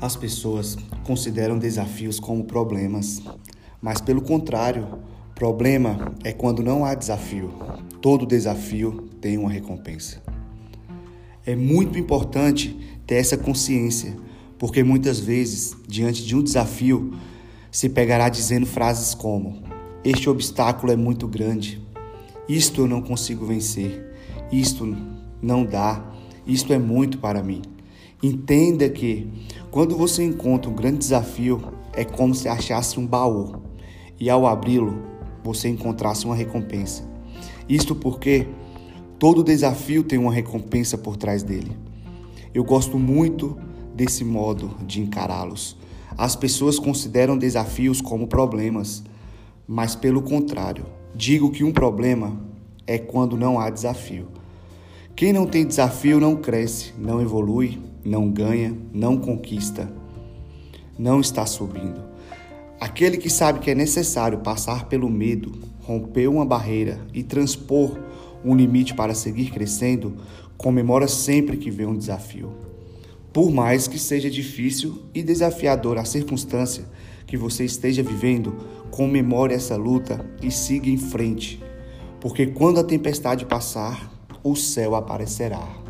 As pessoas consideram desafios como problemas, mas pelo contrário, problema é quando não há desafio. Todo desafio tem uma recompensa. É muito importante ter essa consciência, porque muitas vezes, diante de um desafio, se pegará dizendo frases como: Este obstáculo é muito grande, isto eu não consigo vencer, isto não dá, isto é muito para mim. Entenda que quando você encontra um grande desafio, é como se achasse um baú e ao abri-lo, você encontrasse uma recompensa. Isto porque todo desafio tem uma recompensa por trás dele. Eu gosto muito desse modo de encará-los. As pessoas consideram desafios como problemas, mas pelo contrário, digo que um problema é quando não há desafio. Quem não tem desafio não cresce, não evolui, não ganha, não conquista, não está subindo. Aquele que sabe que é necessário passar pelo medo, romper uma barreira e transpor um limite para seguir crescendo, comemora sempre que vê um desafio. Por mais que seja difícil e desafiador a circunstância que você esteja vivendo, comemore essa luta e siga em frente, porque quando a tempestade passar, o céu aparecerá.